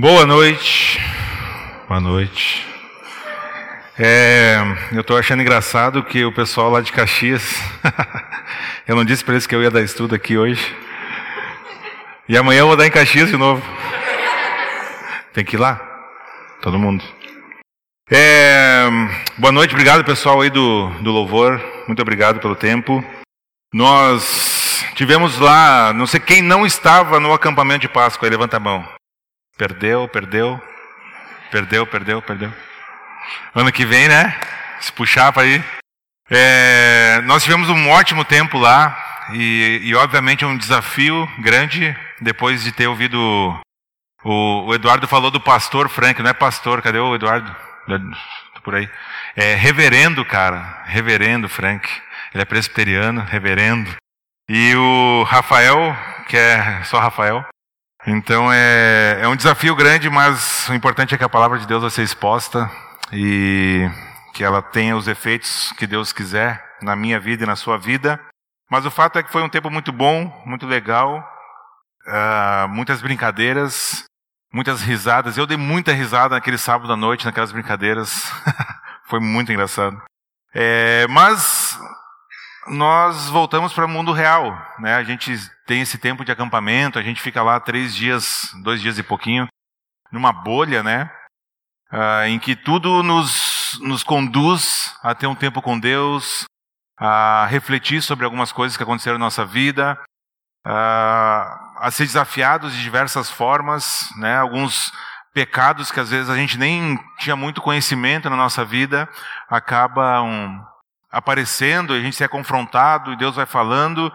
Boa noite. Boa noite. É, eu estou achando engraçado que o pessoal lá de Caxias, eu não disse para eles que eu ia dar estudo aqui hoje. E amanhã eu vou dar em Caxias de novo. Tem que ir lá, todo mundo. É, boa noite, obrigado pessoal aí do, do louvor, muito obrigado pelo tempo. Nós tivemos lá, não sei quem não estava no acampamento de Páscoa, levanta a mão. Perdeu, perdeu, perdeu, perdeu, perdeu. Ano que vem, né? Se puxar para ir. É, nós tivemos um ótimo tempo lá e, e, obviamente, um desafio grande depois de ter ouvido o, o, Eduardo falou do pastor Frank, não é pastor, cadê o Eduardo? Tô por aí. É reverendo, cara, reverendo Frank. Ele é presbiteriano, reverendo. E o Rafael, que é só Rafael, então é, é um desafio grande, mas o importante é que a palavra de Deus vai ser exposta e que ela tenha os efeitos que Deus quiser na minha vida e na sua vida. Mas o fato é que foi um tempo muito bom, muito legal, uh, muitas brincadeiras, muitas risadas. Eu dei muita risada naquele sábado à noite, naquelas brincadeiras. foi muito engraçado. É, mas nós voltamos para o mundo real. Né? A gente tem esse tempo de acampamento, a gente fica lá três dias, dois dias e pouquinho, numa bolha, né? Ah, em que tudo nos, nos conduz a ter um tempo com Deus, a refletir sobre algumas coisas que aconteceram na nossa vida, a, a ser desafiados de diversas formas, né? Alguns pecados que às vezes a gente nem tinha muito conhecimento na nossa vida acabam aparecendo, a gente se é confrontado e Deus vai falando,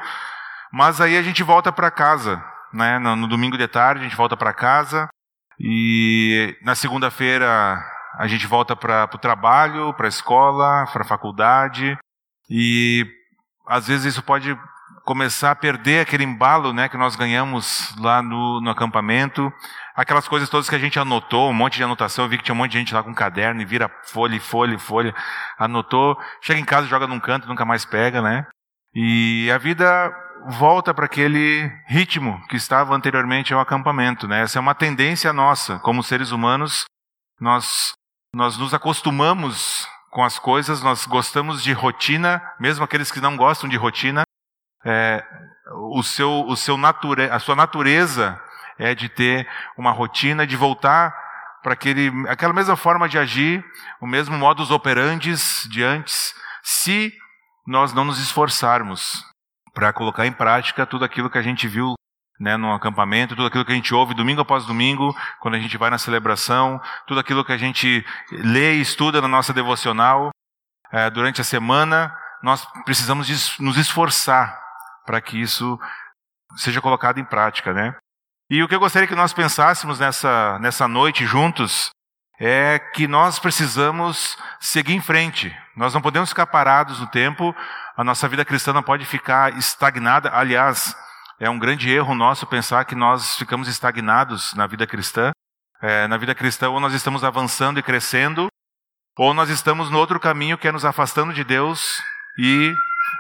mas aí a gente volta para casa, né? No, no, domingo de tarde a gente volta para casa e na segunda-feira a gente volta para o trabalho, para a escola, para a faculdade e às vezes isso pode começar a perder aquele embalo né, que nós ganhamos lá no, no acampamento. Aquelas coisas todas que a gente anotou, um monte de anotação, eu vi que tinha um monte de gente lá com caderno e vira folha, folha, folha, anotou, chega em casa, joga num canto, nunca mais pega, né? E a vida volta para aquele ritmo que estava anteriormente ao acampamento, né? Essa é uma tendência nossa, como seres humanos, nós nós nos acostumamos com as coisas, nós gostamos de rotina, mesmo aqueles que não gostam de rotina, é, o seu, o seu nature, a sua natureza é de ter uma rotina, de voltar para aquele, aquela mesma forma de agir, o mesmo modus operandes de antes, se nós não nos esforçarmos para colocar em prática tudo aquilo que a gente viu né, no acampamento, tudo aquilo que a gente ouve domingo após domingo, quando a gente vai na celebração, tudo aquilo que a gente lê e estuda na nossa devocional é, durante a semana, nós precisamos nos esforçar para que isso seja colocado em prática, né? E o que eu gostaria que nós pensássemos nessa, nessa noite juntos é que nós precisamos seguir em frente. Nós não podemos ficar parados no tempo, a nossa vida cristã não pode ficar estagnada. Aliás, é um grande erro nosso pensar que nós ficamos estagnados na vida cristã. É, na vida cristã, ou nós estamos avançando e crescendo, ou nós estamos no outro caminho que é nos afastando de Deus e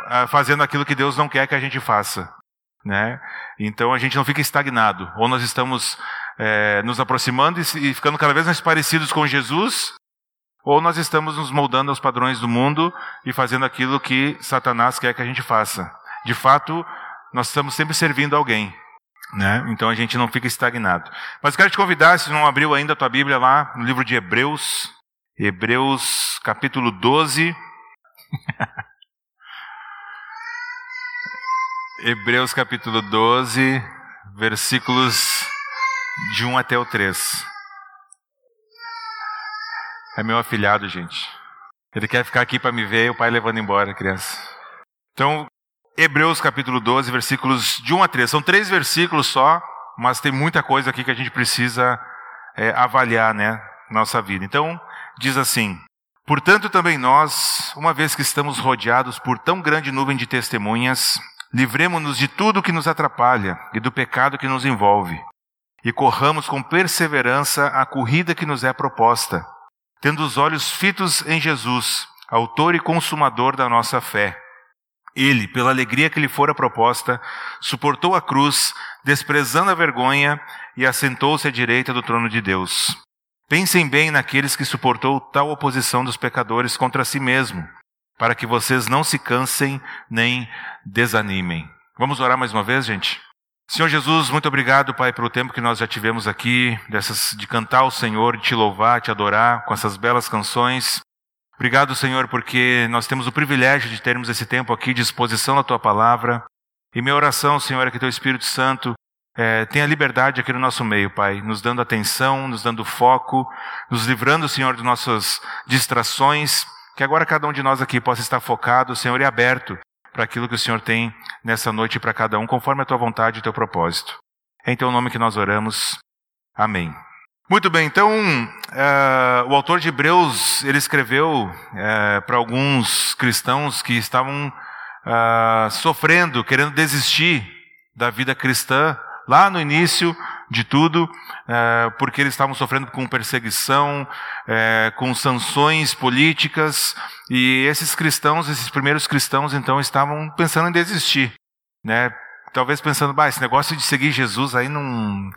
ah, fazendo aquilo que Deus não quer que a gente faça. Né? Então a gente não fica estagnado. Ou nós estamos é, nos aproximando e, e ficando cada vez mais parecidos com Jesus, ou nós estamos nos moldando aos padrões do mundo e fazendo aquilo que Satanás quer que a gente faça. De fato, nós estamos sempre servindo alguém. Né? Então a gente não fica estagnado. Mas quero te convidar, se não abriu ainda a tua Bíblia lá, no livro de Hebreus, Hebreus capítulo 12. Hebreus capítulo 12, versículos de 1 até o 3. É meu afilhado, gente. Ele quer ficar aqui para me ver e o pai levando embora a criança. Então, Hebreus capítulo 12, versículos de 1 a 3. São três versículos só, mas tem muita coisa aqui que a gente precisa é, avaliar, né, nossa vida. Então, diz assim: Portanto, também nós, uma vez que estamos rodeados por tão grande nuvem de testemunhas, Livremos-nos de tudo que nos atrapalha e do pecado que nos envolve, e corramos com perseverança a corrida que nos é proposta, tendo os olhos fitos em Jesus, autor e consumador da nossa fé, Ele, pela alegria que lhe fora proposta, suportou a cruz, desprezando a vergonha, e assentou-se à direita do trono de Deus. Pensem bem naqueles que suportou tal oposição dos pecadores contra si mesmo, para que vocês não se cansem nem desanimem. Vamos orar mais uma vez, gente? Senhor Jesus, muito obrigado, Pai, pelo tempo que nós já tivemos aqui, dessas, de cantar ao Senhor, de te louvar, te adorar com essas belas canções. Obrigado, Senhor, porque nós temos o privilégio de termos esse tempo aqui de exposição da Tua palavra. E minha oração, Senhor, é que Teu Espírito Santo é, tenha liberdade aqui no nosso meio, Pai, nos dando atenção, nos dando foco, nos livrando, Senhor, de nossas distrações, que agora cada um de nós aqui possa estar focado, Senhor, e aberto para aquilo que o Senhor tem nessa noite para cada um, conforme a Tua vontade e o Teu propósito. É em Teu nome que nós oramos. Amém. Muito bem, então uh, o autor de Hebreus ele escreveu uh, para alguns cristãos que estavam uh, sofrendo, querendo desistir da vida cristã lá no início de tudo, porque eles estavam sofrendo com perseguição, com sanções políticas e esses cristãos, esses primeiros cristãos, então estavam pensando em desistir, né? Talvez pensando, bah, esse negócio de seguir Jesus aí não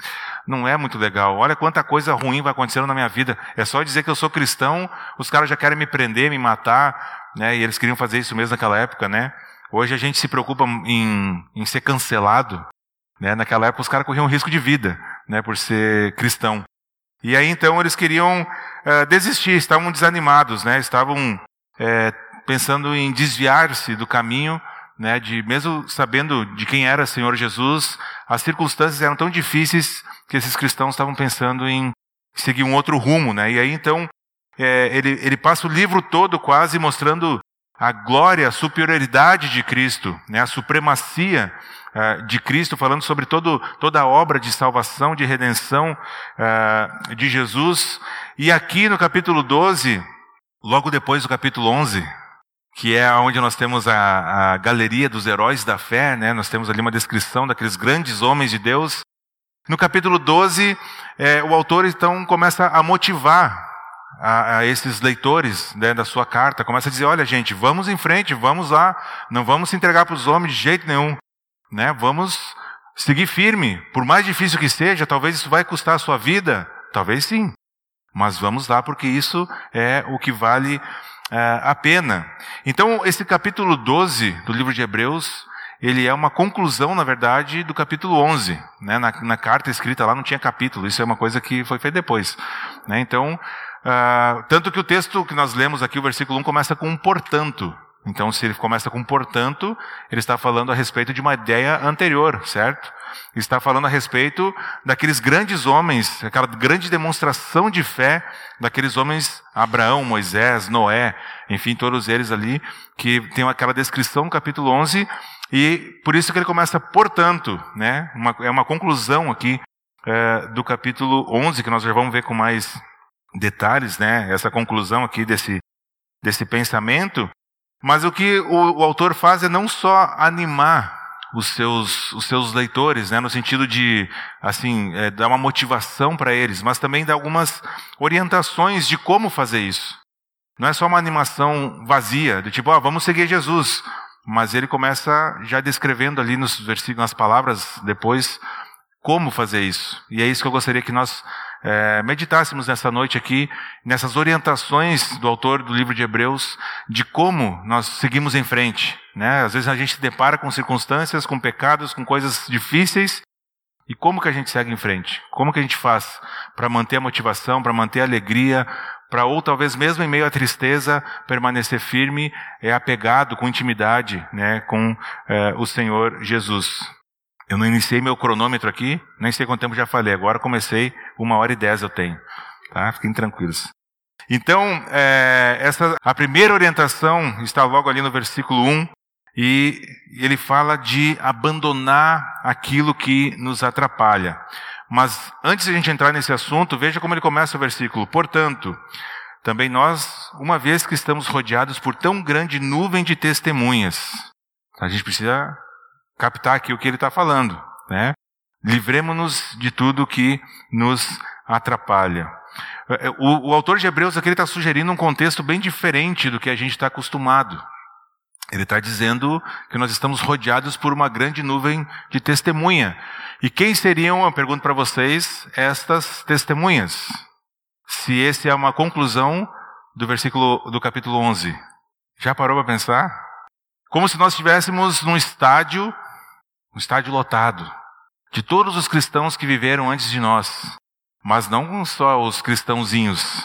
não é muito legal. Olha quanta coisa ruim vai acontecendo na minha vida. É só dizer que eu sou cristão, os caras já querem me prender, me matar, né? E eles queriam fazer isso mesmo naquela época, né? Hoje a gente se preocupa em, em ser cancelado, né? Naquela época os caras corriam risco de vida, né? Por ser cristão. E aí então eles queriam uh, desistir, estavam desanimados, né? Estavam é, pensando em desviar-se do caminho, né? De mesmo sabendo de quem era o Senhor Jesus, as circunstâncias eram tão difíceis que esses cristãos estavam pensando em seguir um outro rumo, né? E aí então é, ele, ele passa o livro todo quase mostrando a glória, a superioridade de Cristo, né? A supremacia de Cristo, falando sobre todo, toda a obra de salvação, de redenção uh, de Jesus. E aqui no capítulo 12, logo depois do capítulo 11, que é onde nós temos a, a galeria dos heróis da fé, né? Nós temos ali uma descrição daqueles grandes homens de Deus. No capítulo 12, é, o autor então começa a motivar a, a esses leitores né, da sua carta, começa a dizer: olha, gente, vamos em frente, vamos lá, não vamos se entregar para os homens de jeito nenhum, né? Vamos seguir firme, por mais difícil que seja, talvez isso vai custar a sua vida, talvez sim, mas vamos lá porque isso é o que vale é, a pena. Então, esse capítulo 12 do livro de Hebreus ele é uma conclusão, na verdade, do capítulo 11. Né? Na, na, carta escrita lá não tinha capítulo, isso é uma coisa que foi feita depois. Né? Então, uh, tanto que o texto que nós lemos aqui, o versículo 1, começa com um portanto. Então, se ele começa com portanto, ele está falando a respeito de uma ideia anterior, certo? Ele está falando a respeito daqueles grandes homens, aquela grande demonstração de fé daqueles homens, Abraão, Moisés, Noé, enfim, todos eles ali, que tem aquela descrição no capítulo 11, e por isso que ele começa, portanto, né? Uma, é uma conclusão aqui é, do capítulo 11, que nós já vamos ver com mais detalhes, né? Essa conclusão aqui desse, desse pensamento. Mas o que o, o autor faz é não só animar os seus, os seus leitores, né, no sentido de assim é, dar uma motivação para eles, mas também dar algumas orientações de como fazer isso. Não é só uma animação vazia, de tipo, ah, vamos seguir Jesus. Mas ele começa já descrevendo ali nos versículos, nas palavras depois, como fazer isso. E é isso que eu gostaria que nós é, meditássemos nessa noite aqui, nessas orientações do autor do livro de Hebreus, de como nós seguimos em frente. Né? Às vezes a gente se depara com circunstâncias, com pecados, com coisas difíceis, e como que a gente segue em frente? Como que a gente faz para manter a motivação, para manter a alegria, para ou talvez mesmo em meio à tristeza permanecer firme, é apegado com intimidade, né, com é, o Senhor Jesus. Eu não iniciei meu cronômetro aqui, nem sei quanto tempo já falei. Agora comecei uma hora e dez eu tenho, tá? Fiquem tranquilos. Então, é, essa a primeira orientação está logo ali no versículo 1, e ele fala de abandonar aquilo que nos atrapalha. Mas antes de a gente entrar nesse assunto, veja como ele começa o versículo. Portanto, também nós, uma vez que estamos rodeados por tão grande nuvem de testemunhas, a gente precisa captar aqui o que ele está falando, né? Livremos-nos de tudo que nos atrapalha. O, o autor de Hebreus aqui está sugerindo um contexto bem diferente do que a gente está acostumado. Ele está dizendo que nós estamos rodeados por uma grande nuvem de testemunha. E quem seriam, eu pergunto para vocês, estas testemunhas? Se esse é uma conclusão do versículo do capítulo 11. Já parou para pensar? Como se nós estivéssemos num estádio, um estádio lotado, de todos os cristãos que viveram antes de nós. Mas não só os cristãozinhos.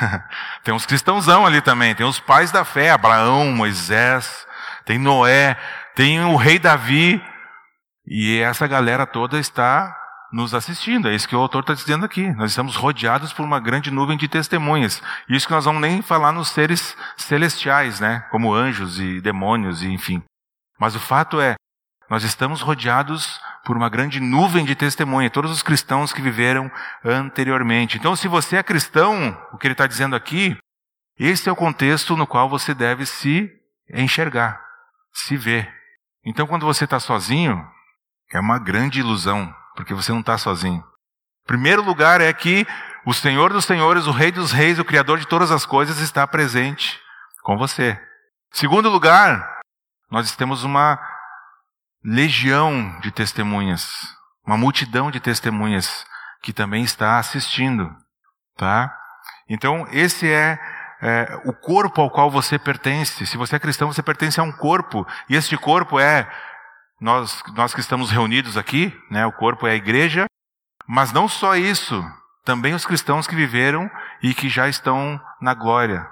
tem uns cristãozão ali também, tem os pais da fé, Abraão, Moisés, tem Noé, tem o rei Davi, e essa galera toda está nos assistindo. É isso que o autor está dizendo aqui. Nós estamos rodeados por uma grande nuvem de testemunhas. Isso que nós vamos nem falar nos seres celestiais, né? Como anjos e demônios e enfim. Mas o fato é, nós estamos rodeados por uma grande nuvem de testemunha, todos os cristãos que viveram anteriormente. Então, se você é cristão, o que ele está dizendo aqui, esse é o contexto no qual você deve se enxergar, se ver. Então, quando você está sozinho, é uma grande ilusão porque você não está sozinho. Primeiro lugar é que o Senhor dos Senhores, o Rei dos Reis, o Criador de todas as coisas, está presente com você. Segundo lugar, nós temos uma legião de testemunhas, uma multidão de testemunhas que também está assistindo, tá? Então esse é, é o corpo ao qual você pertence. Se você é cristão, você pertence a um corpo e este corpo é nós, nós que estamos reunidos aqui, né, o corpo é a igreja, mas não só isso, também os cristãos que viveram e que já estão na glória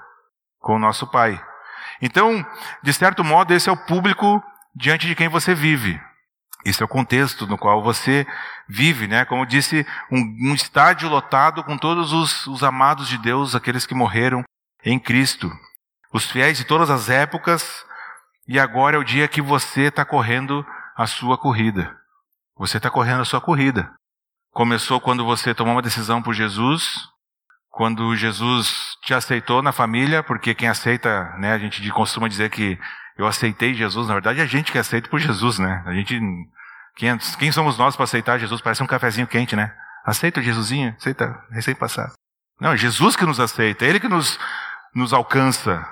com o nosso Pai. Então, de certo modo, esse é o público diante de quem você vive. Esse é o contexto no qual você vive, né? Como disse, um, um estádio lotado com todos os, os amados de Deus, aqueles que morreram em Cristo. Os fiéis de todas as épocas, e agora é o dia que você está correndo a sua corrida. Você está correndo a sua corrida. Começou quando você tomou uma decisão por Jesus, quando Jesus te aceitou na família, porque quem aceita, né, a gente costuma dizer que eu aceitei Jesus, na verdade é a gente que aceita por Jesus, né? A gente, quem, quem somos nós para aceitar Jesus? Parece um cafezinho quente, né? Aceita o Jesusinho, aceita recém-passado. Não, é Jesus que nos aceita, é Ele que nos, nos alcança,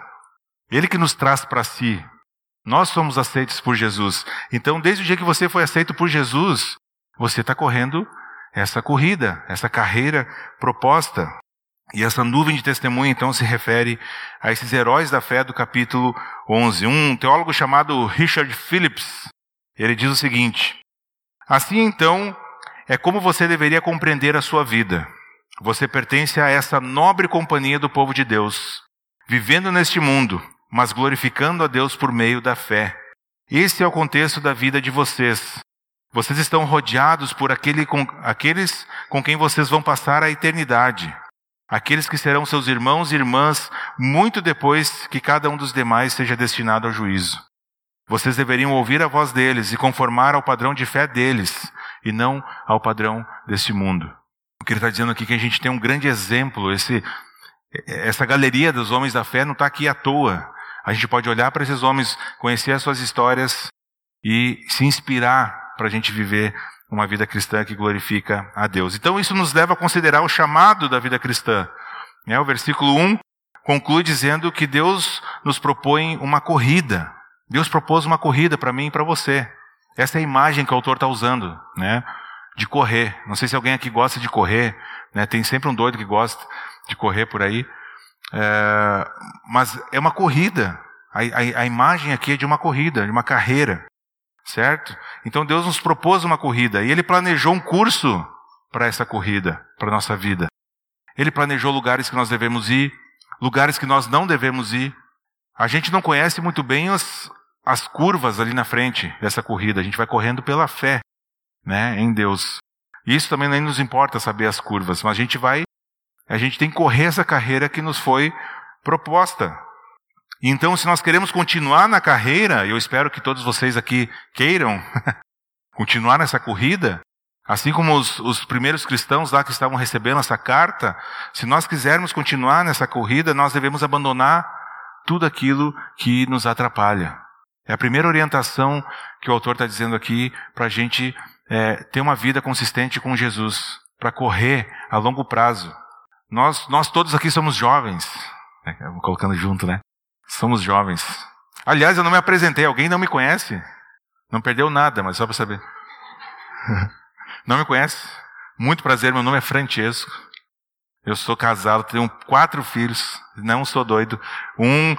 Ele que nos traz para si. Nós somos aceitos por Jesus. Então, desde o dia que você foi aceito por Jesus, você está correndo essa corrida, essa carreira proposta. E essa nuvem de testemunha, então, se refere a esses heróis da fé do capítulo 11. Um teólogo chamado Richard Phillips, ele diz o seguinte: Assim, então, é como você deveria compreender a sua vida. Você pertence a essa nobre companhia do povo de Deus, vivendo neste mundo, mas glorificando a Deus por meio da fé. Esse é o contexto da vida de vocês. Vocês estão rodeados por aquele com, aqueles com quem vocês vão passar a eternidade. Aqueles que serão seus irmãos e irmãs muito depois que cada um dos demais seja destinado ao juízo. Vocês deveriam ouvir a voz deles e conformar ao padrão de fé deles, e não ao padrão deste mundo. O que ele está dizendo aqui é que a gente tem um grande exemplo, esse, essa galeria dos homens da fé não está aqui à toa. A gente pode olhar para esses homens, conhecer as suas histórias e se inspirar para a gente viver uma vida cristã que glorifica a Deus. Então isso nos leva a considerar o chamado da vida cristã. É, o versículo 1 conclui dizendo que Deus nos propõe uma corrida. Deus propôs uma corrida para mim e para você. Essa é a imagem que o autor está usando, né? De correr. Não sei se alguém aqui gosta de correr, né? Tem sempre um doido que gosta de correr por aí. É, mas é uma corrida. A, a, a imagem aqui é de uma corrida, de uma carreira. Certo? Então Deus nos propôs uma corrida e Ele planejou um curso para essa corrida, para a nossa vida. Ele planejou lugares que nós devemos ir, lugares que nós não devemos ir. A gente não conhece muito bem as, as curvas ali na frente dessa corrida. A gente vai correndo pela fé, né, em Deus. Isso também nem nos importa saber as curvas, mas a gente vai a gente tem que correr essa carreira que nos foi proposta. Então, se nós queremos continuar na carreira, eu espero que todos vocês aqui queiram continuar nessa corrida, assim como os, os, primeiros cristãos lá que estavam recebendo essa carta, se nós quisermos continuar nessa corrida, nós devemos abandonar tudo aquilo que nos atrapalha. É a primeira orientação que o autor está dizendo aqui para a gente é, ter uma vida consistente com Jesus, para correr a longo prazo. Nós, nós todos aqui somos jovens. É, colocando junto, né? Somos jovens. Aliás, eu não me apresentei. Alguém não me conhece? Não perdeu nada, mas só para saber. Não me conhece? Muito prazer, meu nome é Francesco. Eu sou casado, tenho quatro filhos. Não sou doido. Um,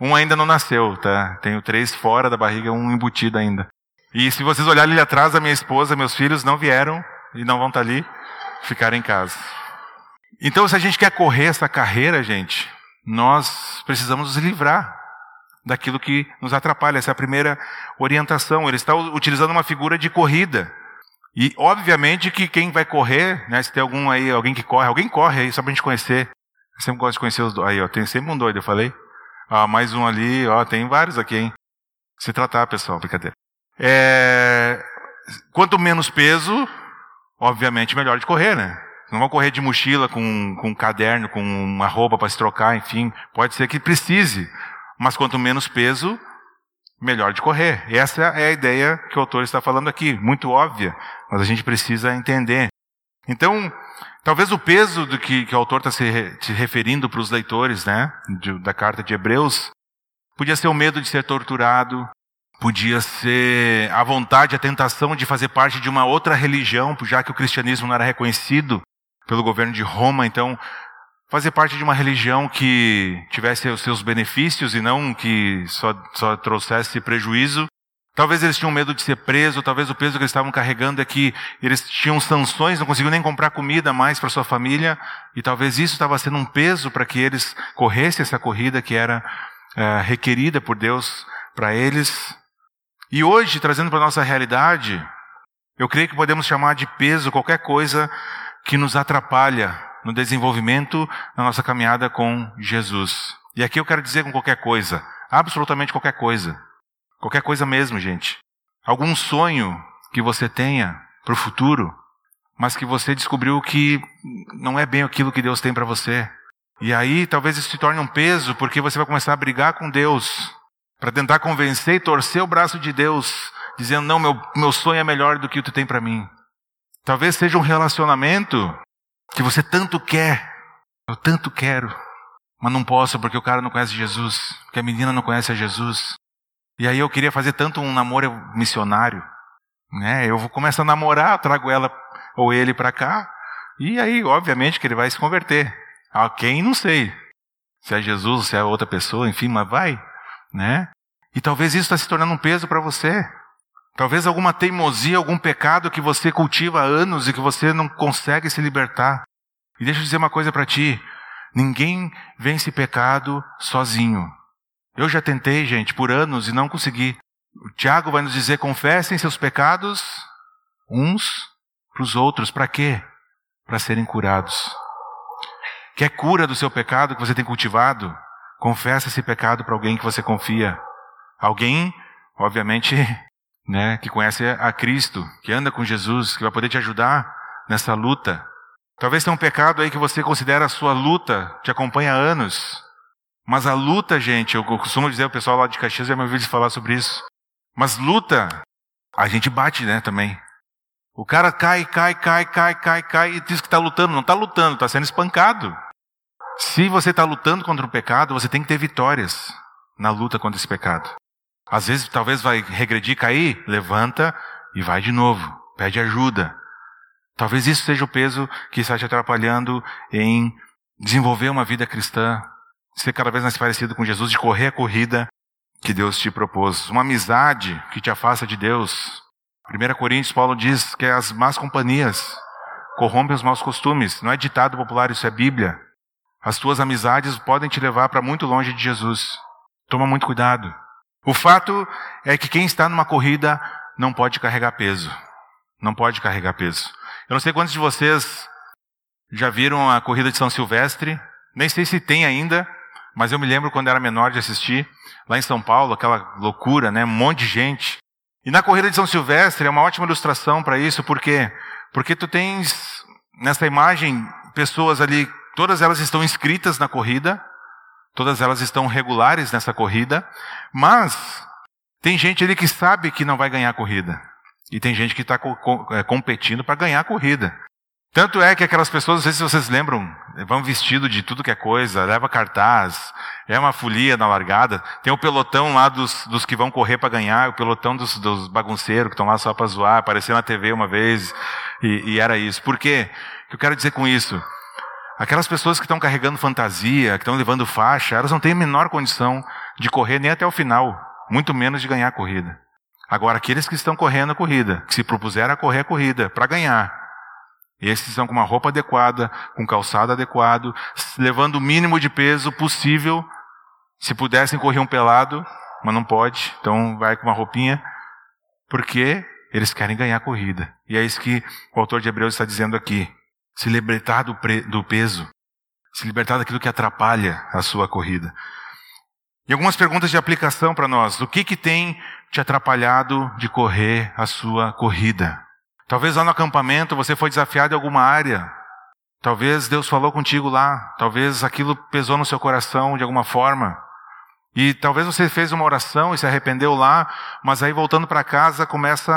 um ainda não nasceu, tá? Tenho três fora da barriga, um embutido ainda. E se vocês olharem ali atrás, a minha esposa, meus filhos não vieram e não vão estar ali, ficaram em casa. Então, se a gente quer correr essa carreira, gente, nós precisamos nos livrar daquilo que nos atrapalha. Essa é a primeira orientação. Ele está utilizando uma figura de corrida. E, obviamente, que quem vai correr, né, se tem algum aí, alguém que corre, alguém corre aí, só para a gente conhecer. Eu sempre gosto de conhecer os dois. Aí, ó, tem sempre um doido, eu falei. Ah, mais um ali, ó, tem vários aqui, hein. Se tratar, pessoal, brincadeira. É, quanto menos peso, obviamente, melhor de correr, né? Não vão correr de mochila com, com um caderno, com uma roupa para se trocar, enfim. Pode ser que precise. Mas quanto menos peso, melhor de correr. Essa é a ideia que o autor está falando aqui, muito óbvia, mas a gente precisa entender. Então, talvez o peso do que, que o autor está se, referindo para os leitores, né, de, da carta de Hebreus, podia ser o medo de ser torturado, podia ser a vontade, a tentação de fazer parte de uma outra religião, já que o cristianismo não era reconhecido pelo governo de Roma, então fazer parte de uma religião que tivesse os seus benefícios e não que só, só trouxesse prejuízo. Talvez eles tinham medo de ser preso, talvez o peso que eles estavam carregando é que eles tinham sanções, não conseguiam nem comprar comida mais para sua família, e talvez isso estava sendo um peso para que eles corressem essa corrida que era é, requerida por Deus para eles. E hoje, trazendo para a nossa realidade, eu creio que podemos chamar de peso qualquer coisa que nos atrapalha no desenvolvimento da nossa caminhada com Jesus. E aqui eu quero dizer com qualquer coisa, absolutamente qualquer coisa. Qualquer coisa mesmo, gente. Algum sonho que você tenha para o futuro, mas que você descobriu que não é bem aquilo que Deus tem para você. E aí talvez isso se torne um peso, porque você vai começar a brigar com Deus, para tentar convencer e torcer o braço de Deus, dizendo: Não, meu, meu sonho é melhor do que o que tu tem para mim. Talvez seja um relacionamento que você tanto quer, eu tanto quero, mas não posso porque o cara não conhece Jesus, porque a menina não conhece a Jesus. E aí eu queria fazer tanto um namoro missionário, né? Eu vou começar a namorar, trago ela ou ele para cá, e aí obviamente que ele vai se converter. A quem não sei. Se é Jesus, se é outra pessoa, enfim, mas vai, né? E talvez isso está se tornando um peso para você. Talvez alguma teimosia, algum pecado que você cultiva há anos e que você não consegue se libertar. E deixa eu dizer uma coisa para ti: ninguém vence pecado sozinho. Eu já tentei, gente, por anos e não consegui. O Tiago vai nos dizer: confessem seus pecados uns para os outros. Para quê? Para serem curados. Quer cura do seu pecado que você tem cultivado? Confessa esse pecado para alguém que você confia. Alguém, obviamente, né, que conhece a Cristo, que anda com Jesus, que vai poder te ajudar nessa luta. Talvez tenha um pecado aí que você considera a sua luta, te acompanha há anos. Mas a luta, gente, eu costumo dizer, o pessoal lá de Caxias já me ouviu falar sobre isso. Mas luta, a gente bate, né, também. O cara cai, cai, cai, cai, cai, cai e diz que está lutando. Não está lutando, está sendo espancado. Se você está lutando contra o pecado, você tem que ter vitórias na luta contra esse pecado. Às vezes, talvez vai regredir, cair, levanta e vai de novo, pede ajuda. Talvez isso seja o peso que está te atrapalhando em desenvolver uma vida cristã, ser cada vez mais parecido com Jesus, de correr a corrida que Deus te propôs. Uma amizade que te afasta de Deus. 1 Coríntios, Paulo diz que as más companhias corrompem os maus costumes. Não é ditado popular, isso é Bíblia. As tuas amizades podem te levar para muito longe de Jesus. Toma muito cuidado. O fato é que quem está numa corrida não pode carregar peso. Não pode carregar peso. Eu não sei quantos de vocês já viram a corrida de São Silvestre. Nem sei se tem ainda, mas eu me lembro quando era menor de assistir lá em São Paulo, aquela loucura, né? Um monte de gente. E na corrida de São Silvestre é uma ótima ilustração para isso, por quê? Porque tu tens nessa imagem pessoas ali, todas elas estão inscritas na corrida, Todas elas estão regulares nessa corrida, mas tem gente ali que sabe que não vai ganhar a corrida. E tem gente que está é, competindo para ganhar a corrida. Tanto é que aquelas pessoas, não sei se vocês lembram, vão vestido de tudo que é coisa, leva cartaz, É uma folia na largada. Tem o pelotão lá dos, dos que vão correr para ganhar, o pelotão dos, dos bagunceiros que estão lá só para zoar. Apareceu na TV uma vez e, e era isso. Por quê? O que eu quero dizer com isso? Aquelas pessoas que estão carregando fantasia, que estão levando faixa, elas não têm a menor condição de correr nem até o final, muito menos de ganhar a corrida. Agora, aqueles que estão correndo a corrida, que se propuseram a correr a corrida para ganhar, esses estão com uma roupa adequada, com calçado adequado, levando o mínimo de peso possível. Se pudessem correr um pelado, mas não pode, então vai com uma roupinha, porque eles querem ganhar a corrida. E é isso que o autor de Hebreus está dizendo aqui. Se libertar do, do peso, se libertar daquilo que atrapalha a sua corrida. E algumas perguntas de aplicação para nós. O que, que tem te atrapalhado de correr a sua corrida? Talvez lá no acampamento você foi desafiado em alguma área. Talvez Deus falou contigo lá. Talvez aquilo pesou no seu coração de alguma forma. E talvez você fez uma oração e se arrependeu lá, mas aí voltando para casa começa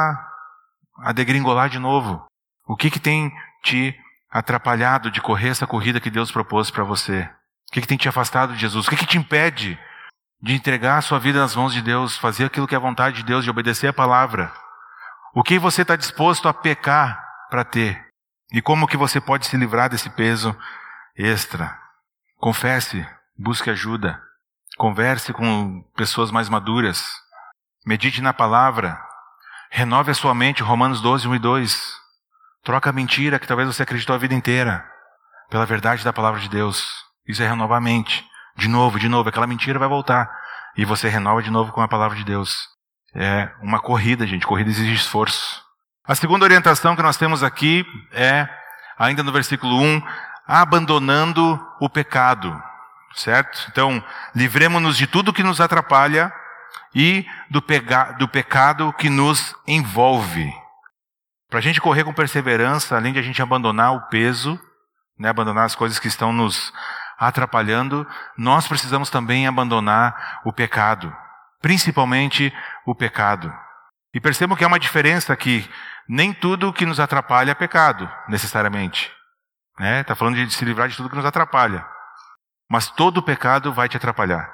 a degringolar de novo. O que que tem te atrapalhado de correr essa corrida que Deus propôs para você? O que, que tem te afastado de Jesus? O que, que te impede de entregar a sua vida nas mãos de Deus, fazer aquilo que é a vontade de Deus, de obedecer a palavra? O que você está disposto a pecar para ter? E como que você pode se livrar desse peso extra? Confesse, busque ajuda, converse com pessoas mais maduras, medite na palavra, renove a sua mente, Romanos 12, 1 e 2. Troca a mentira que talvez você acreditou a vida inteira pela verdade da palavra de Deus. Isso é renovar a mente. De novo, de novo, aquela mentira vai voltar. E você renova de novo com a palavra de Deus. É uma corrida, gente. Corrida exige esforço. A segunda orientação que nós temos aqui é, ainda no versículo 1, abandonando o pecado. Certo? Então, livremos-nos de tudo que nos atrapalha e do, do pecado que nos envolve. Para a gente correr com perseverança, além de a gente abandonar o peso, né, abandonar as coisas que estão nos atrapalhando, nós precisamos também abandonar o pecado principalmente o pecado. E percebam que há uma diferença aqui. Nem tudo que nos atrapalha é pecado, necessariamente. Está né? Tá falando de se livrar de tudo que nos atrapalha. Mas todo pecado vai te atrapalhar.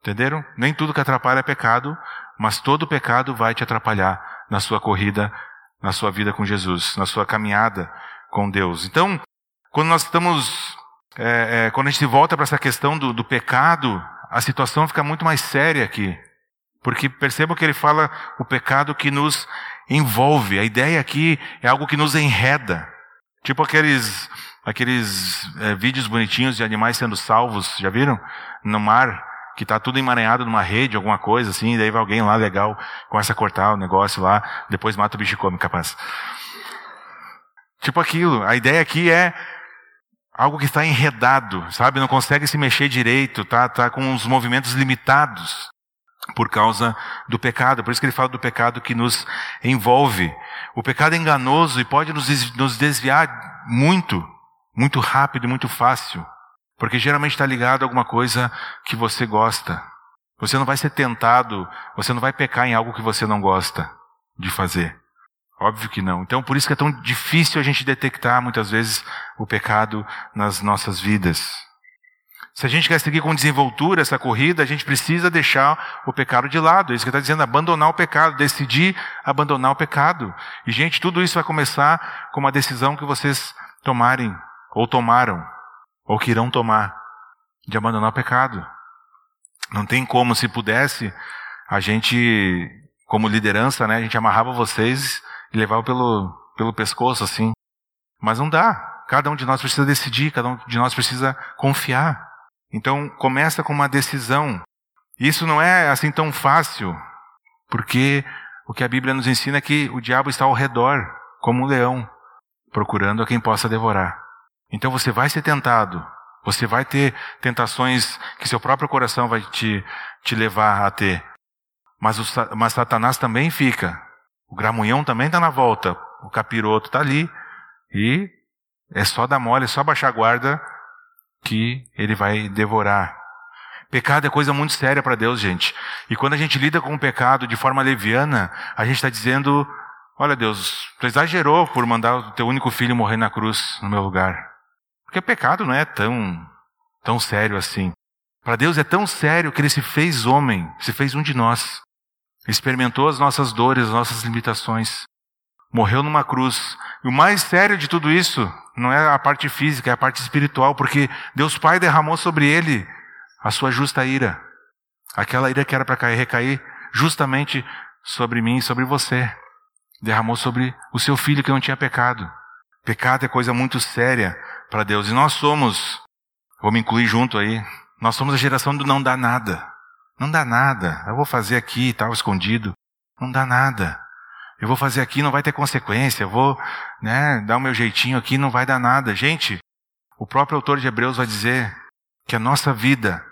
Entenderam? Nem tudo que atrapalha é pecado, mas todo pecado vai te atrapalhar na sua corrida, na sua vida com Jesus, na sua caminhada com Deus. Então, quando nós estamos, é, é, quando a gente volta para essa questão do, do pecado, a situação fica muito mais séria aqui. Porque percebam que ele fala o pecado que nos envolve. A ideia aqui é algo que nos enreda. Tipo aqueles, aqueles é, vídeos bonitinhos de animais sendo salvos, já viram? No mar, que está tudo emaranhado numa rede, alguma coisa assim, e daí vai alguém lá legal, começa a cortar o negócio lá, depois mata o bicho e come, capaz. Tipo aquilo. A ideia aqui é algo que está enredado, sabe? Não consegue se mexer direito, tá, tá com os movimentos limitados por causa do pecado. Por isso que ele fala do pecado que nos envolve. O pecado é enganoso e pode nos desviar muito, muito rápido e muito fácil. Porque geralmente está ligado a alguma coisa que você gosta. Você não vai ser tentado, você não vai pecar em algo que você não gosta de fazer. Óbvio que não. Então, por isso que é tão difícil a gente detectar muitas vezes o pecado nas nossas vidas. Se a gente quer seguir com desenvoltura essa corrida, a gente precisa deixar o pecado de lado. É isso que está dizendo, abandonar o pecado, decidir abandonar o pecado. E, gente, tudo isso vai começar com uma decisão que vocês tomarem, ou tomaram, ou que irão tomar, de abandonar o pecado. Não tem como, se pudesse, a gente, como liderança, né, a gente amarrava vocês e levava pelo, pelo pescoço, assim. Mas não dá. Cada um de nós precisa decidir, cada um de nós precisa confiar. Então começa com uma decisão. Isso não é assim tão fácil, porque o que a Bíblia nos ensina é que o diabo está ao redor, como um leão, procurando a quem possa devorar. Então você vai ser tentado, você vai ter tentações que seu próprio coração vai te, te levar a ter. Mas, o, mas Satanás também fica. O gramunhão também está na volta. O capiroto está ali. E é só dar mole, é só baixar a guarda que ele vai devorar. Pecado é coisa muito séria para Deus, gente. E quando a gente lida com o pecado de forma leviana, a gente está dizendo: Olha, Deus, tu exagerou por mandar o teu único filho morrer na cruz no meu lugar. Porque pecado não é tão, tão sério assim. Para Deus é tão sério que Ele se fez homem, se fez um de nós. Experimentou as nossas dores, as nossas limitações. Morreu numa cruz. E o mais sério de tudo isso não é a parte física, é a parte espiritual, porque Deus Pai derramou sobre ele a sua justa ira. Aquela ira que era para cair, recair justamente sobre mim e sobre você. Derramou sobre o seu filho que não tinha pecado. Pecado é coisa muito séria para Deus. E nós somos, vou me incluir junto aí, nós somos a geração do não dá nada. Não dá nada. Eu vou fazer aqui, tal, escondido. Não dá nada. Eu vou fazer aqui, não vai ter consequência. Eu vou né, dar o meu jeitinho aqui, não vai dar nada. Gente, o próprio autor de Hebreus vai dizer que a nossa vida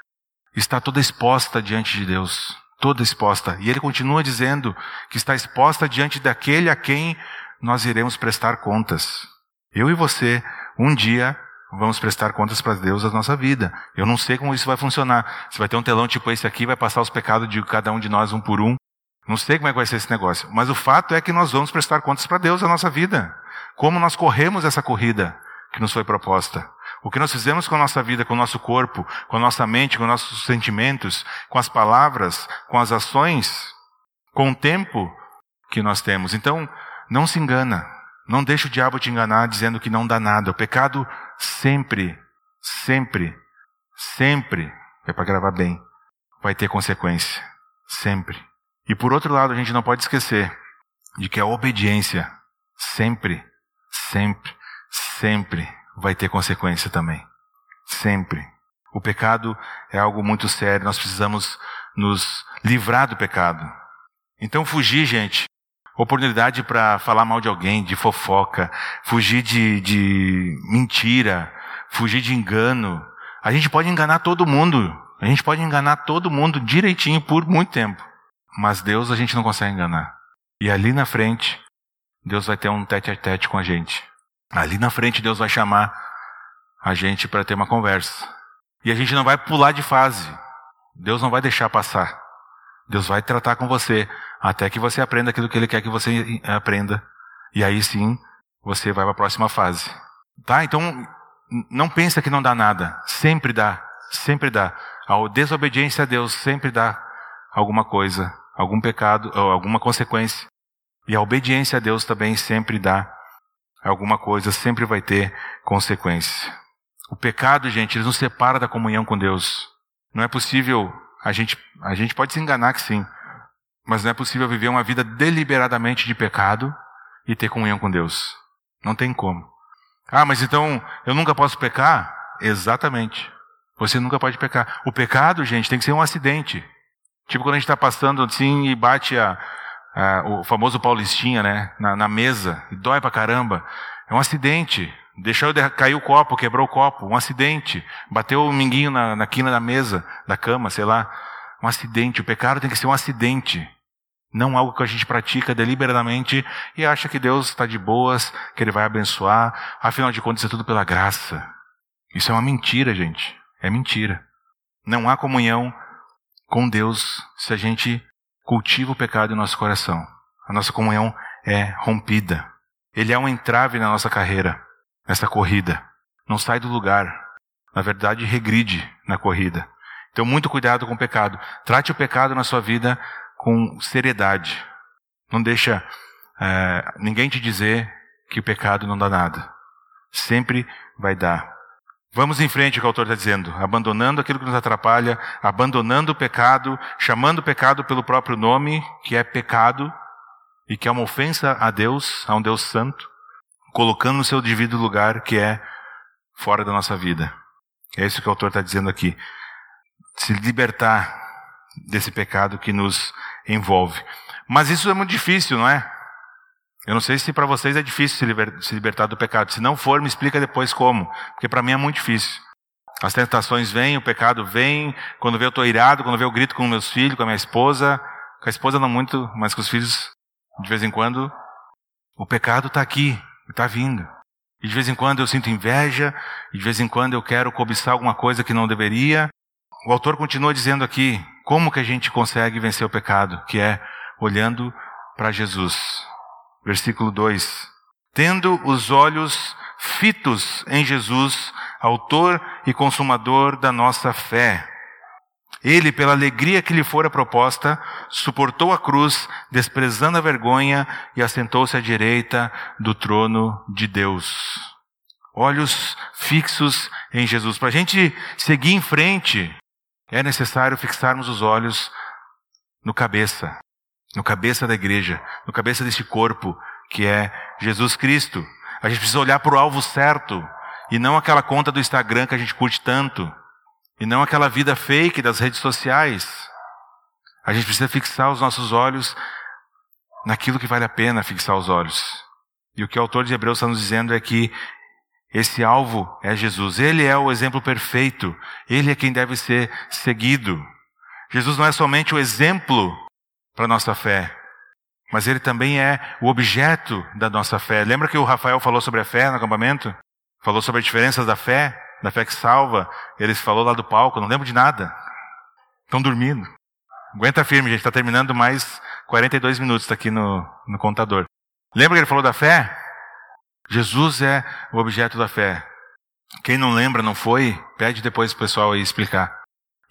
está toda exposta diante de Deus. Toda exposta. E ele continua dizendo que está exposta diante daquele a quem nós iremos prestar contas. Eu e você, um dia, vamos prestar contas para Deus da nossa vida. Eu não sei como isso vai funcionar. Se vai ter um telão tipo esse aqui, vai passar os pecados de cada um de nós um por um. Não sei como é que vai ser esse negócio. Mas o fato é que nós vamos prestar contas para Deus da nossa vida. Como nós corremos essa corrida que nos foi proposta. O que nós fizemos com a nossa vida, com o nosso corpo, com a nossa mente, com os nossos sentimentos, com as palavras, com as ações, com o tempo que nós temos. Então, não se engana. Não deixe o diabo te enganar dizendo que não dá nada. O pecado sempre, sempre, sempre, é para gravar bem, vai ter consequência. Sempre. E por outro lado, a gente não pode esquecer de que a obediência sempre, sempre, sempre vai ter consequência também. Sempre. O pecado é algo muito sério, nós precisamos nos livrar do pecado. Então, fugir, gente, oportunidade para falar mal de alguém, de fofoca, fugir de, de mentira, fugir de engano. A gente pode enganar todo mundo. A gente pode enganar todo mundo direitinho por muito tempo. Mas Deus a gente não consegue enganar. E ali na frente, Deus vai ter um tete a tete com a gente. Ali na frente, Deus vai chamar a gente para ter uma conversa. E a gente não vai pular de fase. Deus não vai deixar passar. Deus vai tratar com você até que você aprenda aquilo que Ele quer que você aprenda. E aí sim, você vai para a próxima fase. Tá? Então, não pensa que não dá nada. Sempre dá. Sempre dá. A desobediência a Deus sempre dá alguma coisa, algum pecado, alguma consequência. E a obediência a Deus também sempre dá alguma coisa, sempre vai ter consequência. O pecado, gente, ele nos separa da comunhão com Deus. Não é possível, a gente, a gente pode se enganar que sim, mas não é possível viver uma vida deliberadamente de pecado e ter comunhão com Deus. Não tem como. Ah, mas então eu nunca posso pecar? Exatamente. Você nunca pode pecar. O pecado, gente, tem que ser um acidente. Tipo quando a gente está passando assim e bate a, a, o famoso paulistinha, né, na, na, mesa, e dói pra caramba. É um acidente. Deixou cair o copo, quebrou o copo, um acidente. Bateu o minguinho na, na quina da mesa, da cama, sei lá. Um acidente. O pecado tem que ser um acidente. Não algo que a gente pratica deliberadamente e acha que Deus está de boas, que Ele vai abençoar. Afinal de contas, é tudo pela graça. Isso é uma mentira, gente. É mentira. Não há comunhão com Deus se a gente cultiva o pecado em nosso coração. A nossa comunhão é rompida. Ele é um entrave na nossa carreira, nessa corrida. Não sai do lugar. Na verdade, regride na corrida. Então, muito cuidado com o pecado. Trate o pecado na sua vida com seriedade. Não deixa é, ninguém te dizer que o pecado não dá nada. Sempre vai dar. Vamos em frente, o que o autor está dizendo, abandonando aquilo que nos atrapalha, abandonando o pecado, chamando o pecado pelo próprio nome, que é pecado, e que é uma ofensa a Deus, a um Deus santo, colocando no seu devido lugar, que é fora da nossa vida. É isso que o autor está dizendo aqui. Se libertar desse pecado que nos envolve. Mas isso é muito difícil, não é? Eu não sei se para vocês é difícil se, liber, se libertar do pecado. Se não for, me explica depois como. Porque para mim é muito difícil. As tentações vêm, o pecado vem. Quando vê eu estou irado, quando vê eu grito com meus filhos, com a minha esposa. Com a esposa não muito, mas com os filhos, de vez em quando. O pecado está aqui, está vindo. E de vez em quando eu sinto inveja, e de vez em quando eu quero cobiçar alguma coisa que não deveria. O autor continua dizendo aqui como que a gente consegue vencer o pecado, que é olhando para Jesus. Versículo 2: Tendo os olhos fitos em Jesus, Autor e Consumador da nossa fé. Ele, pela alegria que lhe fora proposta, suportou a cruz, desprezando a vergonha, e assentou-se à direita do trono de Deus. Olhos fixos em Jesus. Para a gente seguir em frente, é necessário fixarmos os olhos no cabeça, no cabeça da igreja, no cabeça deste corpo que é Jesus Cristo. A gente precisa olhar para o alvo certo e não aquela conta do Instagram que a gente curte tanto e não aquela vida fake das redes sociais. A gente precisa fixar os nossos olhos naquilo que vale a pena fixar os olhos. E o que o autor de Hebreus está nos dizendo é que esse alvo é Jesus. Ele é o exemplo perfeito. Ele é quem deve ser seguido. Jesus não é somente o exemplo para a nossa fé, mas ele também é o objeto da nossa fé. Lembra que o Rafael falou sobre a fé no acampamento? Falou sobre as diferenças da fé? da fé que salva, eles falou lá do palco, não lembro de nada. Estão dormindo. Aguenta firme, gente, está terminando mais 42 minutos, está aqui no, no contador. Lembra que ele falou da fé? Jesus é o objeto da fé. Quem não lembra, não foi, pede depois o pessoal aí explicar.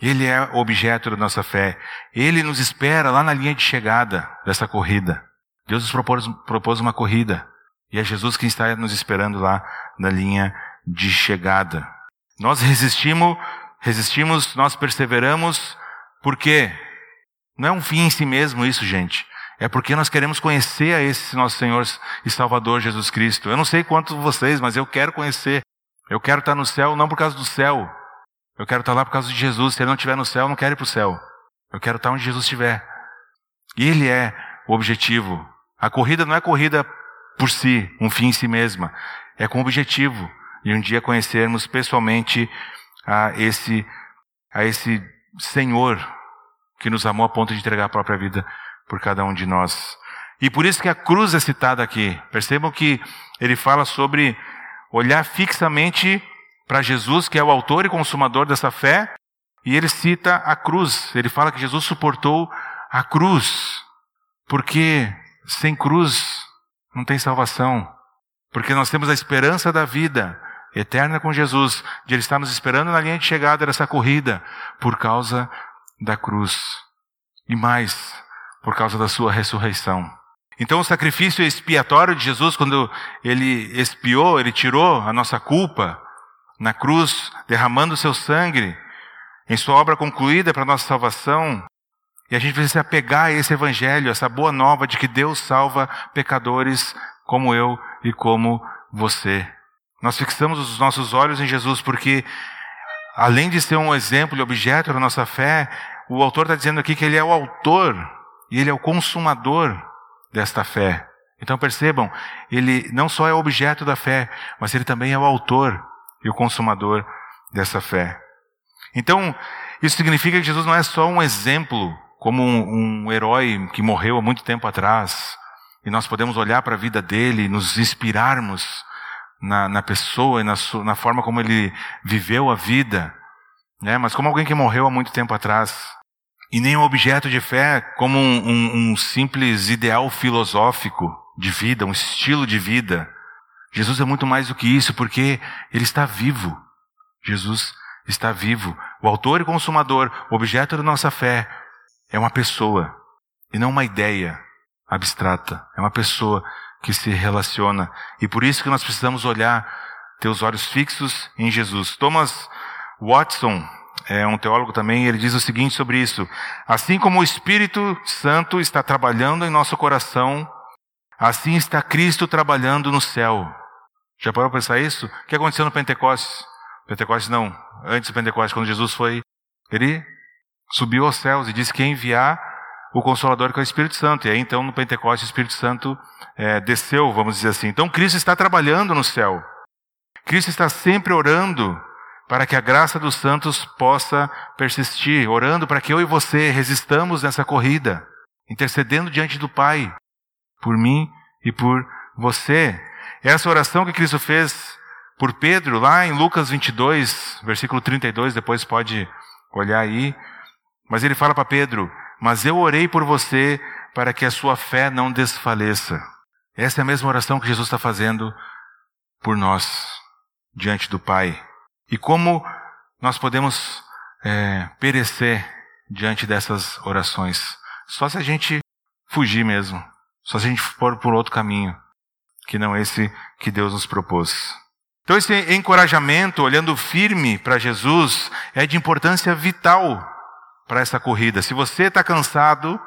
Ele é o objeto da nossa fé. Ele nos espera lá na linha de chegada dessa corrida. Deus nos propôs, propôs uma corrida. E é Jesus quem está nos esperando lá na linha de chegada. Nós resistimos, resistimos, nós perseveramos, porque não é um fim em si mesmo isso, gente. É porque nós queremos conhecer a esse nosso Senhor e Salvador Jesus Cristo. Eu não sei quantos de vocês, mas eu quero conhecer. Eu quero estar no céu não por causa do céu. Eu quero estar lá por causa de Jesus. Se ele não estiver no céu, eu não quero ir para o céu. Eu quero estar onde Jesus estiver. Ele é o objetivo. A corrida não é corrida por si, um fim em si mesma. É com objetivo e um dia conhecermos pessoalmente a esse, a esse Senhor que nos amou a ponto de entregar a própria vida por cada um de nós. E por isso que a cruz é citada aqui. Percebam que ele fala sobre olhar fixamente para Jesus, que é o autor e consumador dessa fé, e ele cita a cruz. Ele fala que Jesus suportou a cruz, porque sem cruz não tem salvação. Porque nós temos a esperança da vida, eterna com Jesus, de Ele estar nos esperando na linha de chegada dessa corrida, por causa da cruz. E mais, por causa da Sua ressurreição. Então, o sacrifício expiatório de Jesus, quando Ele expiou, Ele tirou a nossa culpa na cruz, derramando o seu sangue, em Sua obra concluída para a nossa salvação, e a gente precisa se apegar a esse evangelho, essa boa nova de que Deus salva pecadores como eu e como você. Nós fixamos os nossos olhos em Jesus porque, além de ser um exemplo e objeto da nossa fé, o autor está dizendo aqui que ele é o autor e ele é o consumador desta fé. Então percebam, ele não só é objeto da fé, mas ele também é o autor e o consumador dessa fé. Então, isso significa que Jesus não é só um exemplo, como um, um herói que morreu há muito tempo atrás, e nós podemos olhar para a vida dele nos inspirarmos na, na pessoa e na, na forma como ele viveu a vida, né? mas como alguém que morreu há muito tempo atrás. E nem um objeto de fé como um, um, um simples ideal filosófico de vida, um estilo de vida. Jesus é muito mais do que isso, porque ele está vivo. Jesus está vivo. O autor e consumador, o objeto da nossa fé, é uma pessoa e não uma ideia abstrata. É uma pessoa que se relaciona. E por isso que nós precisamos olhar, ter os olhos fixos em Jesus. Thomas Watson, é um teólogo também, ele diz o seguinte sobre isso: assim como o Espírito Santo está trabalhando em nosso coração, assim está Cristo trabalhando no céu. Já parou para pensar isso? O que aconteceu no Pentecostes? Pentecostes não, antes do Pentecostes, quando Jesus foi, ele subiu aos céus e disse que ia enviar o Consolador que é o Espírito Santo. E aí então no Pentecostes o Espírito Santo é, desceu, vamos dizer assim. Então Cristo está trabalhando no céu. Cristo está sempre orando para que a graça dos santos possa persistir, orando para que eu e você resistamos nessa corrida, intercedendo diante do Pai, por mim e por você. Essa oração que Cristo fez por Pedro, lá em Lucas 22, versículo 32, depois pode olhar aí. Mas ele fala para Pedro: mas eu orei por você para que a sua fé não desfaleça. Essa é a mesma oração que Jesus está fazendo por nós, diante do Pai. E como nós podemos é, perecer diante dessas orações. Só se a gente fugir mesmo. Só se a gente for por outro caminho, que não esse que Deus nos propôs. Então, esse encorajamento, olhando firme para Jesus, é de importância vital para essa corrida. Se você está cansado,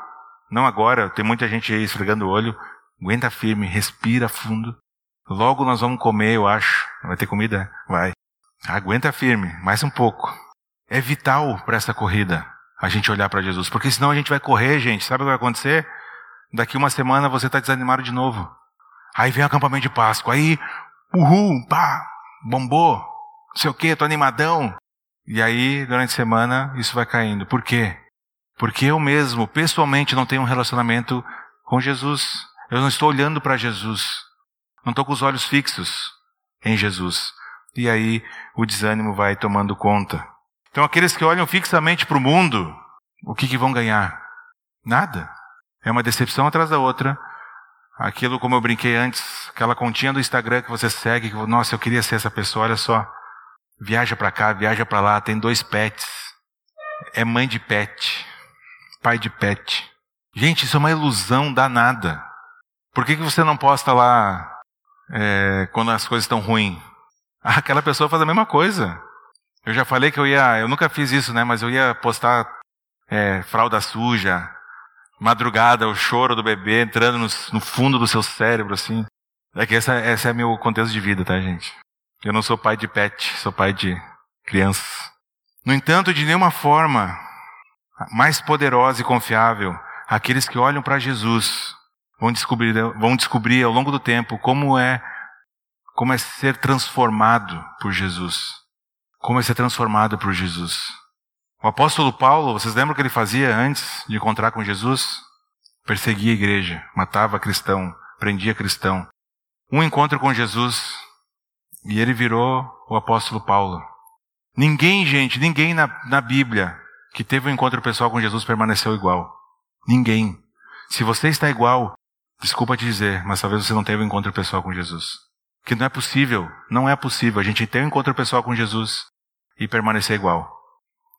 não agora, tem muita gente aí esfregando o olho, aguenta firme, respira fundo. Logo nós vamos comer, eu acho. Vai ter comida? Vai. Aguenta firme, mais um pouco. É vital para essa corrida a gente olhar para Jesus, porque senão a gente vai correr, gente. Sabe o que vai acontecer? Daqui uma semana você está desanimado de novo. Aí vem o acampamento de Páscoa, aí, uhul, pá, bombou, não sei o que, tô animadão. E aí, durante a semana, isso vai caindo. Por quê? Porque eu mesmo, pessoalmente, não tenho um relacionamento com Jesus. Eu não estou olhando para Jesus. Não estou com os olhos fixos em Jesus. E aí o desânimo vai tomando conta. Então, aqueles que olham fixamente para o mundo, o que, que vão ganhar? Nada. É uma decepção atrás da outra. Aquilo, como eu brinquei antes, aquela continha do Instagram que você segue, que, nossa, eu queria ser essa pessoa, olha só. Viaja para cá, viaja para lá, tem dois pets. É mãe de pet, pai de pet. Gente, isso é uma ilusão danada. Por que, que você não posta lá é, quando as coisas estão ruins? Ah, aquela pessoa faz a mesma coisa. Eu já falei que eu ia, eu nunca fiz isso, né? Mas eu ia postar é, fralda suja, madrugada, o choro do bebê entrando no, no fundo do seu cérebro, assim. É que essa, essa é meu contexto de vida, tá, gente? Eu não sou pai de pet, sou pai de crianças. No entanto, de nenhuma forma mais poderosa e confiável, aqueles que olham para Jesus vão descobrir, vão descobrir ao longo do tempo como é como é ser transformado por Jesus. Como é ser transformado por Jesus. O apóstolo Paulo, vocês lembram o que ele fazia antes de encontrar com Jesus? Perseguia a igreja, matava cristão, prendia cristão. Um encontro com Jesus e ele virou o apóstolo Paulo. Ninguém, gente, ninguém na, na Bíblia que teve um encontro pessoal com Jesus permaneceu igual. Ninguém. Se você está igual, desculpa te dizer, mas talvez você não teve um encontro pessoal com Jesus. Que não é possível, não é possível a gente ter um encontro pessoal com Jesus e permanecer igual.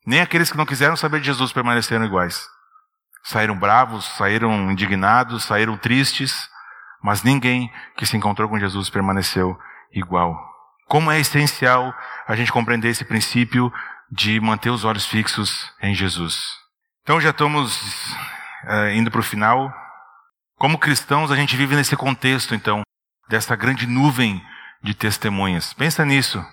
Nem aqueles que não quiseram saber de Jesus permaneceram iguais. Saíram bravos, saíram indignados, saíram tristes, mas ninguém que se encontrou com Jesus permaneceu igual. Como é essencial a gente compreender esse princípio de manter os olhos fixos em Jesus. Então já estamos uh, indo para o final. Como cristãos, a gente vive nesse contexto, então, dessa grande nuvem de testemunhas. Pensa nisso.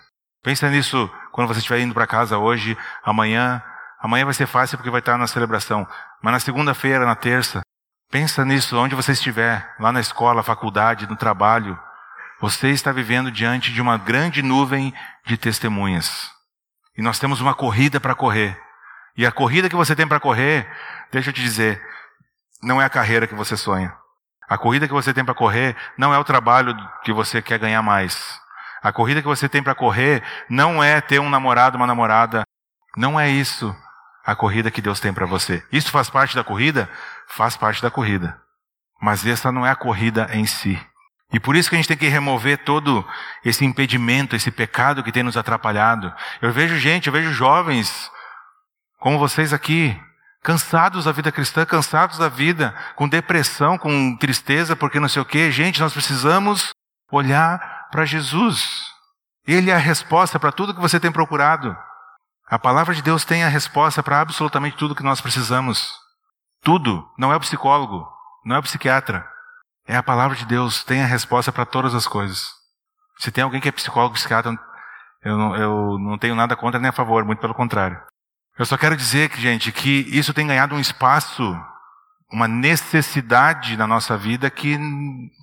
Pensa nisso quando você estiver indo para casa hoje, amanhã. Amanhã vai ser fácil porque vai estar na celebração. Mas na segunda-feira, na terça, pensa nisso, onde você estiver, lá na escola, faculdade, no trabalho. Você está vivendo diante de uma grande nuvem de testemunhas. E nós temos uma corrida para correr. E a corrida que você tem para correr, deixa eu te dizer, não é a carreira que você sonha. A corrida que você tem para correr não é o trabalho que você quer ganhar mais. A corrida que você tem para correr não é ter um namorado, uma namorada. Não é isso a corrida que Deus tem para você. Isso faz parte da corrida? Faz parte da corrida. Mas essa não é a corrida em si. E por isso que a gente tem que remover todo esse impedimento, esse pecado que tem nos atrapalhado. Eu vejo gente, eu vejo jovens, como vocês aqui, cansados da vida cristã, cansados da vida, com depressão, com tristeza, porque não sei o quê. Gente, nós precisamos olhar para Jesus. Ele é a resposta para tudo que você tem procurado. A palavra de Deus tem a resposta para absolutamente tudo que nós precisamos. Tudo. Não é o psicólogo, não é o psiquiatra. É a palavra de Deus, tem a resposta para todas as coisas. Se tem alguém que é psicólogo, psiquiatra, eu não, eu não tenho nada contra nem a favor, muito pelo contrário. Eu só quero dizer, que, gente, que isso tem ganhado um espaço, uma necessidade na nossa vida que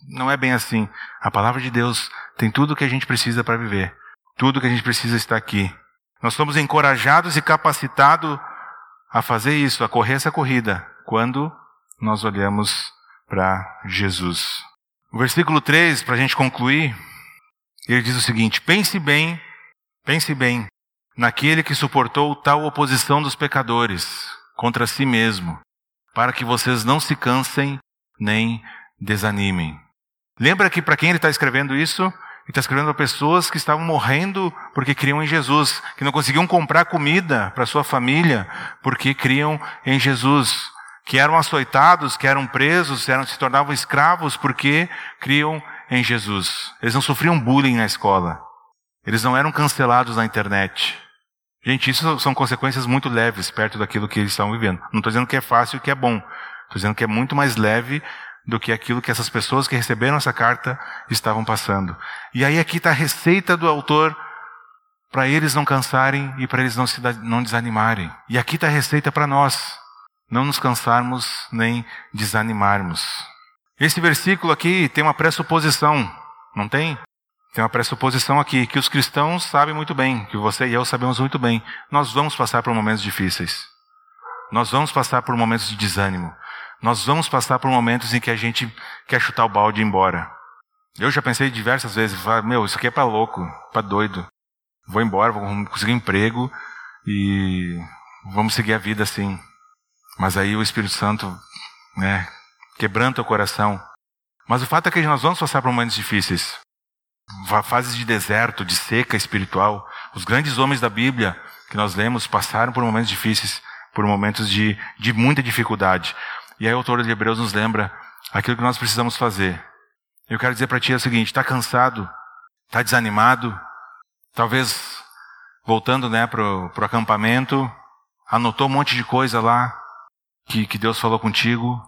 não é bem assim. A palavra de Deus tem tudo o que a gente precisa para viver. Tudo o que a gente precisa está aqui. Nós somos encorajados e capacitados a fazer isso, a correr essa corrida, quando nós olhamos para Jesus. O versículo 3, para a gente concluir, ele diz o seguinte: Pense bem, pense bem naquele que suportou tal oposição dos pecadores contra si mesmo, para que vocês não se cansem nem desanimem. Lembra que para quem ele está escrevendo isso? Ele está escrevendo para pessoas que estavam morrendo porque criam em Jesus, que não conseguiam comprar comida para sua família porque criam em Jesus, que eram açoitados, que eram presos, eram, se tornavam escravos porque criam em Jesus. Eles não sofriam bullying na escola. Eles não eram cancelados na internet. Gente, isso são consequências muito leves perto daquilo que eles estão vivendo. Não estou dizendo que é fácil e que é bom. Estou dizendo que é muito mais leve do que aquilo que essas pessoas que receberam essa carta estavam passando. E aí aqui está a receita do autor para eles não cansarem e para eles não, se, não desanimarem. E aqui está a receita para nós. Não nos cansarmos nem desanimarmos. Esse versículo aqui tem uma pressuposição, não tem? Tem uma pressuposição aqui que os cristãos sabem muito bem, que você e eu sabemos muito bem. Nós vamos passar por momentos difíceis. Nós vamos passar por momentos de desânimo. Nós vamos passar por momentos em que a gente quer chutar o balde e ir embora. Eu já pensei diversas vezes, meu, isso aqui é para louco, para doido. Vou embora, vou conseguir emprego e vamos seguir a vida assim. Mas aí o Espírito Santo, né, quebranta o coração. Mas o fato é que nós vamos passar por momentos difíceis fases de deserto, de seca espiritual. Os grandes homens da Bíblia que nós lemos passaram por momentos difíceis, por momentos de, de muita dificuldade. E aí o autor de Hebreus nos lembra aquilo que nós precisamos fazer. Eu quero dizer para ti é o seguinte: está cansado, está desanimado, talvez voltando né, para o acampamento, anotou um monte de coisa lá que, que Deus falou contigo,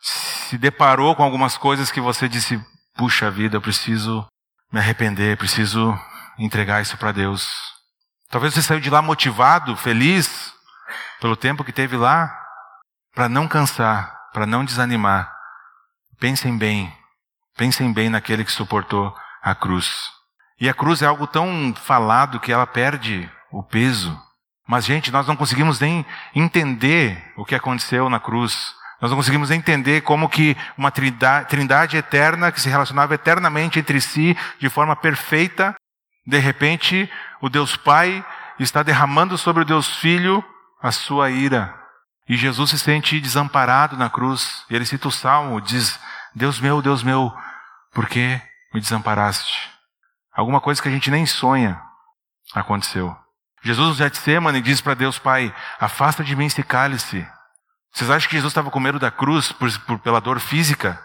se deparou com algumas coisas que você disse: puxa vida, eu preciso me arrepender, preciso entregar isso para Deus. Talvez você saiu de lá motivado, feliz pelo tempo que teve lá, para não cansar, para não desanimar. Pensem bem, pensem bem naquele que suportou a cruz. E a cruz é algo tão falado que ela perde o peso. Mas, gente, nós não conseguimos nem entender o que aconteceu na cruz. Nós não conseguimos entender como que uma trindade, trindade eterna, que se relacionava eternamente entre si de forma perfeita, de repente o Deus Pai está derramando sobre o Deus Filho a sua ira. E Jesus se sente desamparado na cruz. Ele cita o salmo, diz: Deus meu, Deus meu, por que me desamparaste? Alguma coisa que a gente nem sonha aconteceu. Jesus no Getsemane diz para Deus Pai: Afasta de mim esse cálice. Vocês acham que Jesus estava com medo da cruz por, por, pela dor física?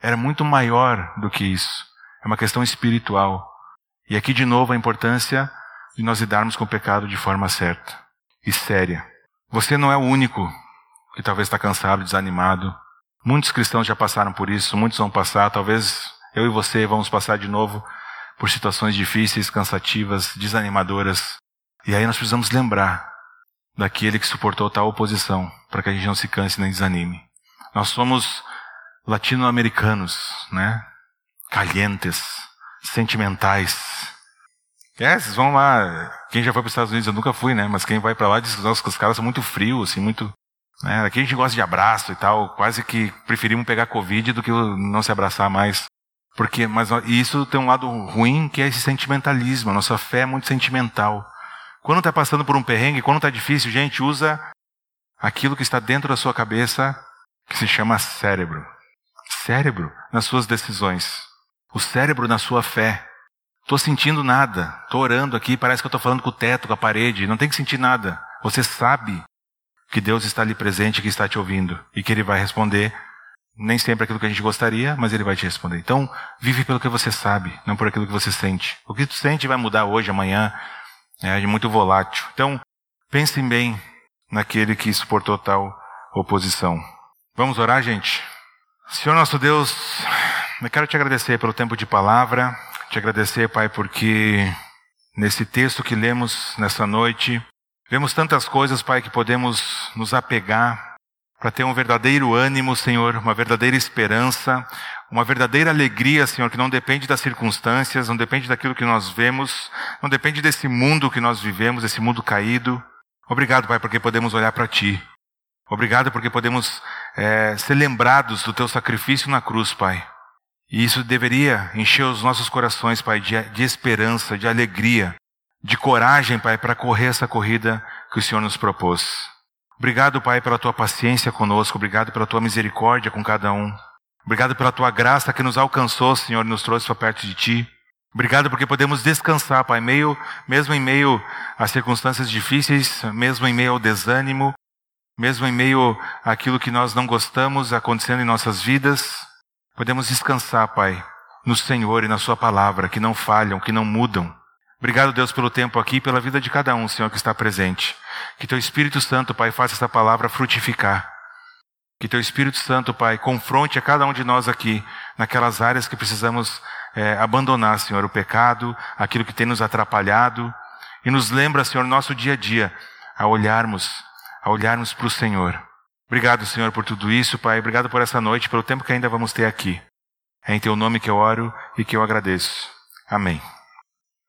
Era muito maior do que isso. É uma questão espiritual. E aqui de novo a importância de nós lidarmos com o pecado de forma certa e séria. Você não é o único que talvez está cansado, desanimado. Muitos cristãos já passaram por isso, muitos vão passar, talvez eu e você vamos passar de novo por situações difíceis, cansativas, desanimadoras. E aí nós precisamos lembrar daquele que suportou tal oposição, para que a gente não se canse nem desanime. Nós somos latino-americanos, né? Calientes, sentimentais. É, vocês vão lá. Quem já foi para os Estados Unidos, eu nunca fui, né? Mas quem vai para lá diz que os caras são muito frios, assim, muito. Né? Aqui a gente gosta de abraço e tal. Quase que preferimos pegar Covid do que não se abraçar mais. Porque, mas isso tem um lado ruim que é esse sentimentalismo. A nossa fé é muito sentimental. Quando está passando por um perrengue, quando está difícil, gente, usa aquilo que está dentro da sua cabeça, que se chama cérebro. Cérebro nas suas decisões. O cérebro na sua fé. Estou sentindo nada. Estou orando aqui, parece que estou falando com o teto, com a parede. Não tem que sentir nada. Você sabe que Deus está ali presente, que está te ouvindo e que Ele vai responder. Nem sempre aquilo que a gente gostaria, mas Ele vai te responder. Então, vive pelo que você sabe, não por aquilo que você sente. O que tu sente vai mudar hoje, amanhã, é muito volátil. Então, pensem bem naquele que suportou tal oposição. Vamos orar, gente? Senhor nosso Deus, eu quero te agradecer pelo tempo de palavra, te agradecer, Pai, porque nesse texto que lemos nessa noite, vemos tantas coisas, Pai, que podemos nos apegar para ter um verdadeiro ânimo, Senhor, uma verdadeira esperança, uma verdadeira alegria, Senhor, que não depende das circunstâncias, não depende daquilo que nós vemos, não depende desse mundo que nós vivemos, esse mundo caído. Obrigado, Pai, porque podemos olhar para Ti. Obrigado porque podemos é, ser lembrados do Teu sacrifício na cruz, Pai. E isso deveria encher os nossos corações, Pai, de, de esperança, de alegria, de coragem, Pai, para correr essa corrida que o Senhor nos propôs. Obrigado, Pai, pela Tua paciência conosco. Obrigado pela Tua misericórdia com cada um. Obrigado pela tua graça que nos alcançou, Senhor, e nos trouxe para perto de ti. Obrigado porque podemos descansar, Pai, meio, mesmo em meio às circunstâncias difíceis, mesmo em meio ao desânimo, mesmo em meio àquilo que nós não gostamos acontecendo em nossas vidas, podemos descansar, Pai, no Senhor e na Sua palavra, que não falham, que não mudam. Obrigado, Deus, pelo tempo aqui e pela vida de cada um, Senhor, que está presente. Que Teu Espírito Santo, Pai, faça essa palavra frutificar. Que Teu Espírito Santo, Pai, confronte a cada um de nós aqui naquelas áreas que precisamos é, abandonar, Senhor, o pecado, aquilo que tem nos atrapalhado, e nos lembra, Senhor, nosso dia a dia, a olharmos, a olharmos para o Senhor. Obrigado, Senhor, por tudo isso, Pai. Obrigado por essa noite, pelo tempo que ainda vamos ter aqui. É em Teu nome que eu oro e que eu agradeço. Amém.